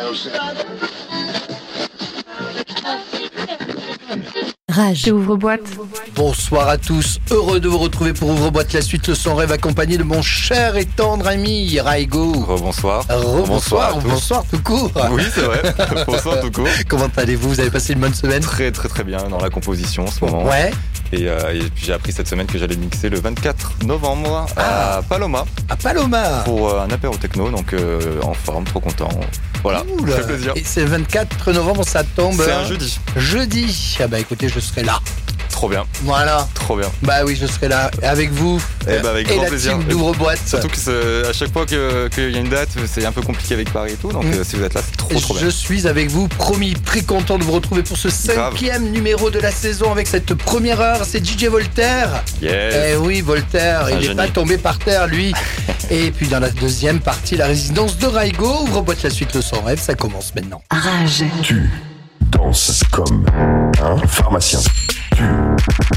céu, céu. Rage. Ouvre-boîte. Bonsoir à tous, heureux de vous retrouver pour Ouvre-boîte la suite, le son rêve accompagné de mon cher et tendre ami Raigo. Rebonsoir. Rebonsoir, tous. bonsoir tout court. Oui, c'est vrai. Bonsoir tout court. Comment allez-vous? Vous avez passé une bonne semaine? Très très très bien dans la composition en ce moment. Ouais, Et, euh, et puis j'ai appris cette semaine que j'allais mixer le 24 novembre Ah. à Paloma à Paloma. pour euh, un apéro techno, donc euh, en forme, trop content. Voilà, Cool. ça fait plaisir. Et c'est le 24 novembre, ça tombe. C'est un jeudi. Jeudi. Ah bah écoutez, je serai là. Trop bien, Voilà. trop bien. Bah oui, je serai là avec vous. Eh bah, avec et grand la plaisir. team d'ouvre-boîte. Surtout que c'est- à chaque fois que- qu'il y a une date, c'est un peu compliqué avec Paris et tout, donc Mm. euh, si vous êtes là, c'est trop trop Je bien. suis avec vous, promis, très content de vous retrouver pour ce Grave. cinquième numéro de la saison avec cette première heure. C'est DJ Voltaire. Yes. Eh oui, Voltaire, il n'est pas tombé par terre, lui. Et puis dans la deuxième partie, la résidence de Raigo. Ouvre-boîte la suite, le son rêve, ça commence maintenant. Rage. Tu danses comme un pharmacien. Tu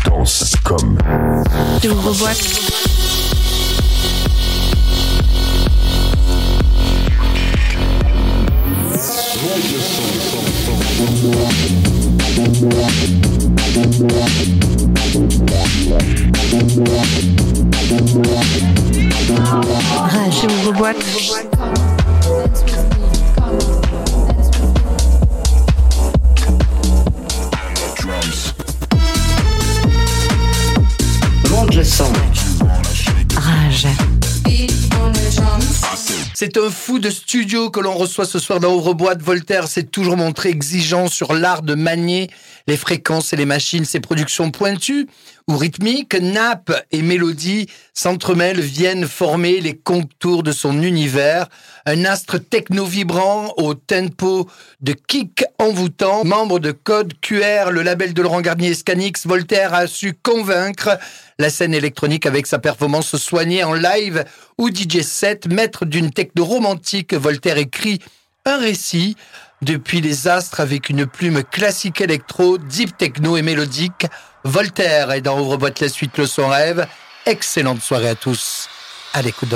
danses comme Ouvre-boîte. Rage. Ouvre-boîte. Monte le son. Rage. C'est un fou de studio que l'on reçoit ce soir dans Ouvre-boîte. Voltaire s'est toujours montré exigeant sur l'art de manier les fréquences et les machines. Ses productions pointues ou rythmiques, nappes et mélodies s'entremêlent, viennent former les contours de son univers. Un astre techno-vibrant au tempo de kick envoûtant. Membre de Code QR, le label de Laurent Garnier Scanix, Voltaire a su convaincre la scène électronique avec sa performance soignée en live ou DJ set, maître d'une techno romantique, Voltaire écrit un récit depuis les astres avec une plume classique électro, deep techno et mélodique. Voltaire est dans Ouvre-boîte la suite le son rêve. Excellente soirée à tous. À l'écoute de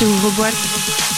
Rage. Ouvre-boîte.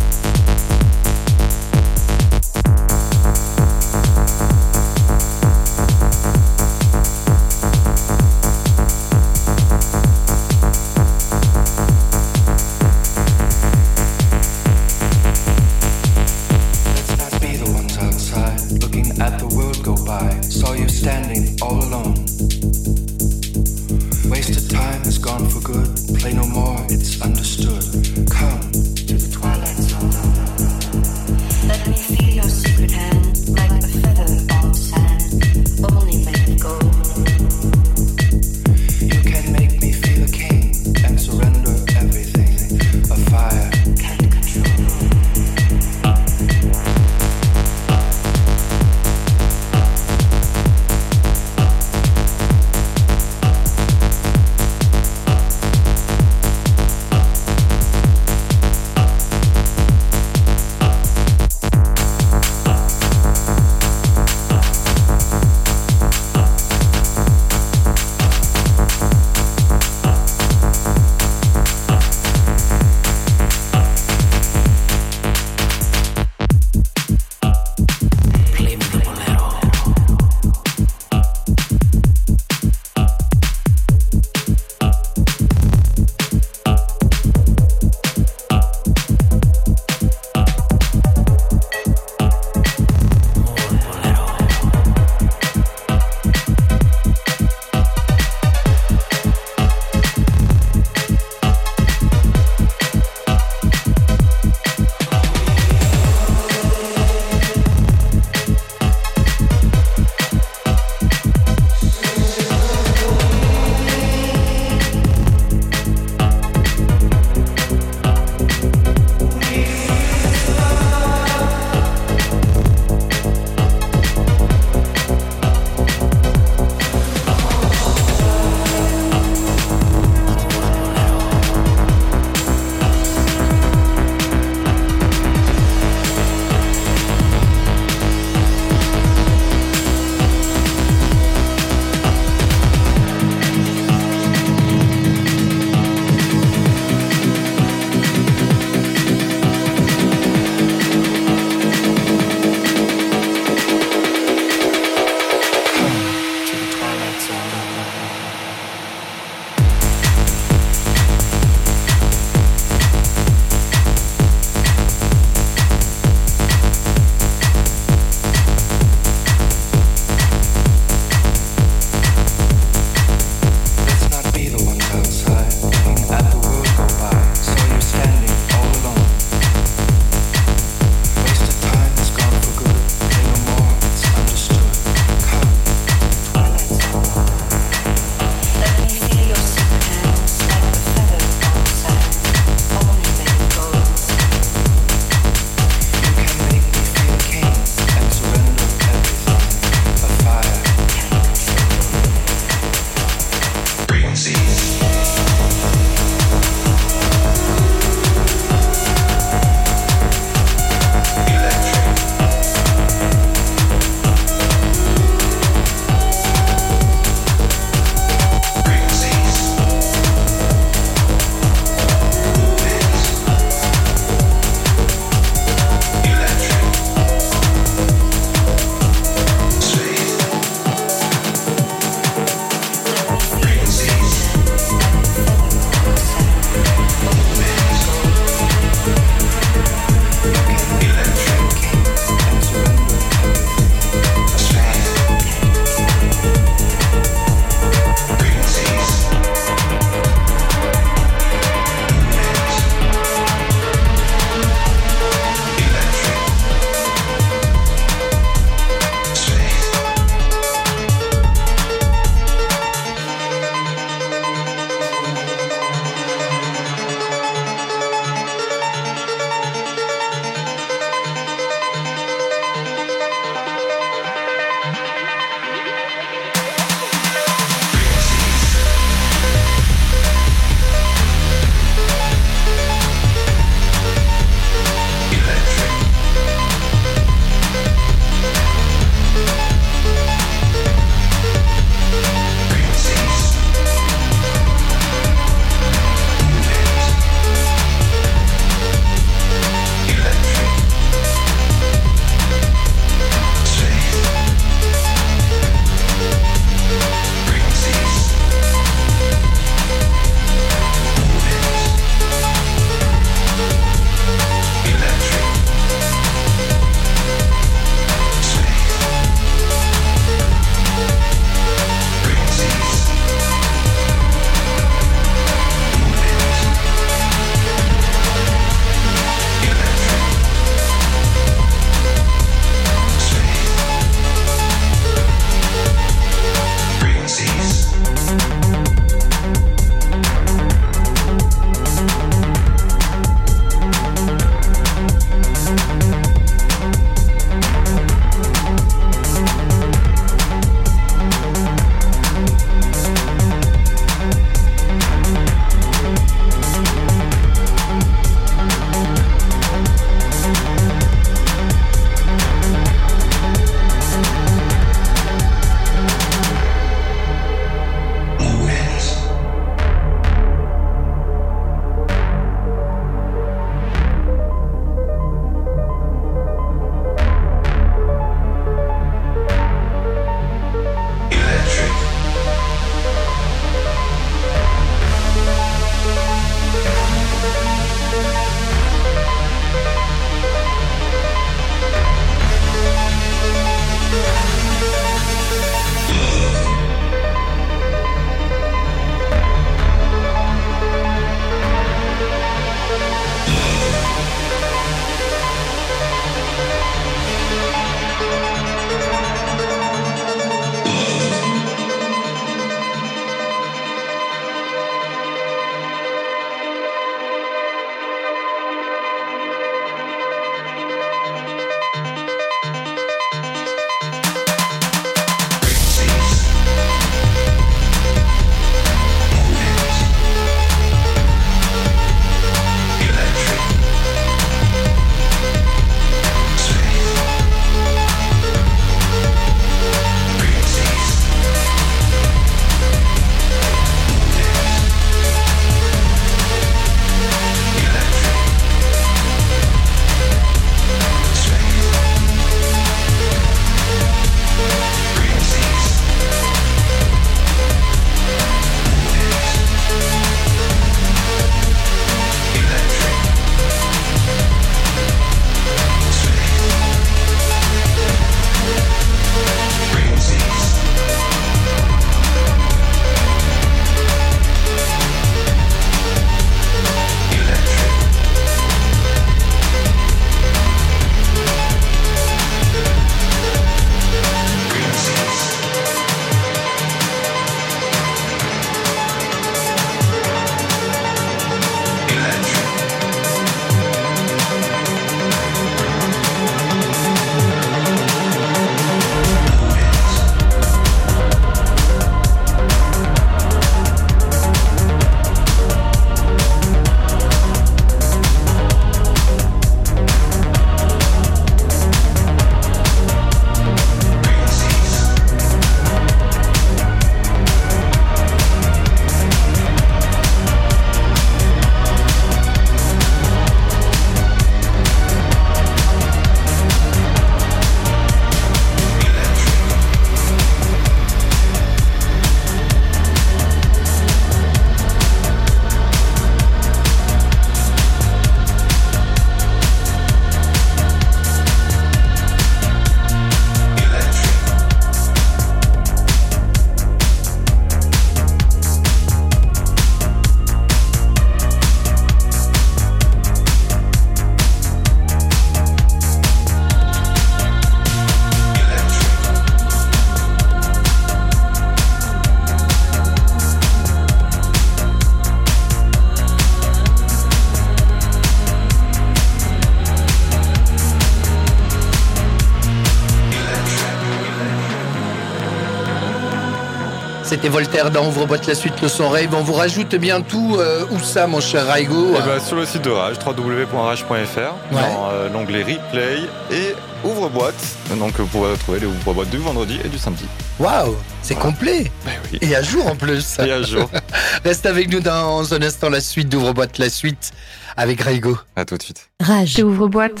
C'était Voltaire dans Ouvre-boîte la suite, le son rave. On vous rajoute bien tout. euh, où ça, mon cher Raigo Eh ben, sur le site de Rage, www.rage.fr, dans euh, l'onglet replay et ouvre-boîte. Donc vous pourrez trouver les ouvre-boîtes du vendredi et du samedi. Waouh, c'est complet. Ben oui. Et à jour en plus. Et à jour. Reste avec nous dans un instant la suite d'Ouvre-boîte la suite avec Raigo. à tout de suite. Rage. Ouvre-boîte.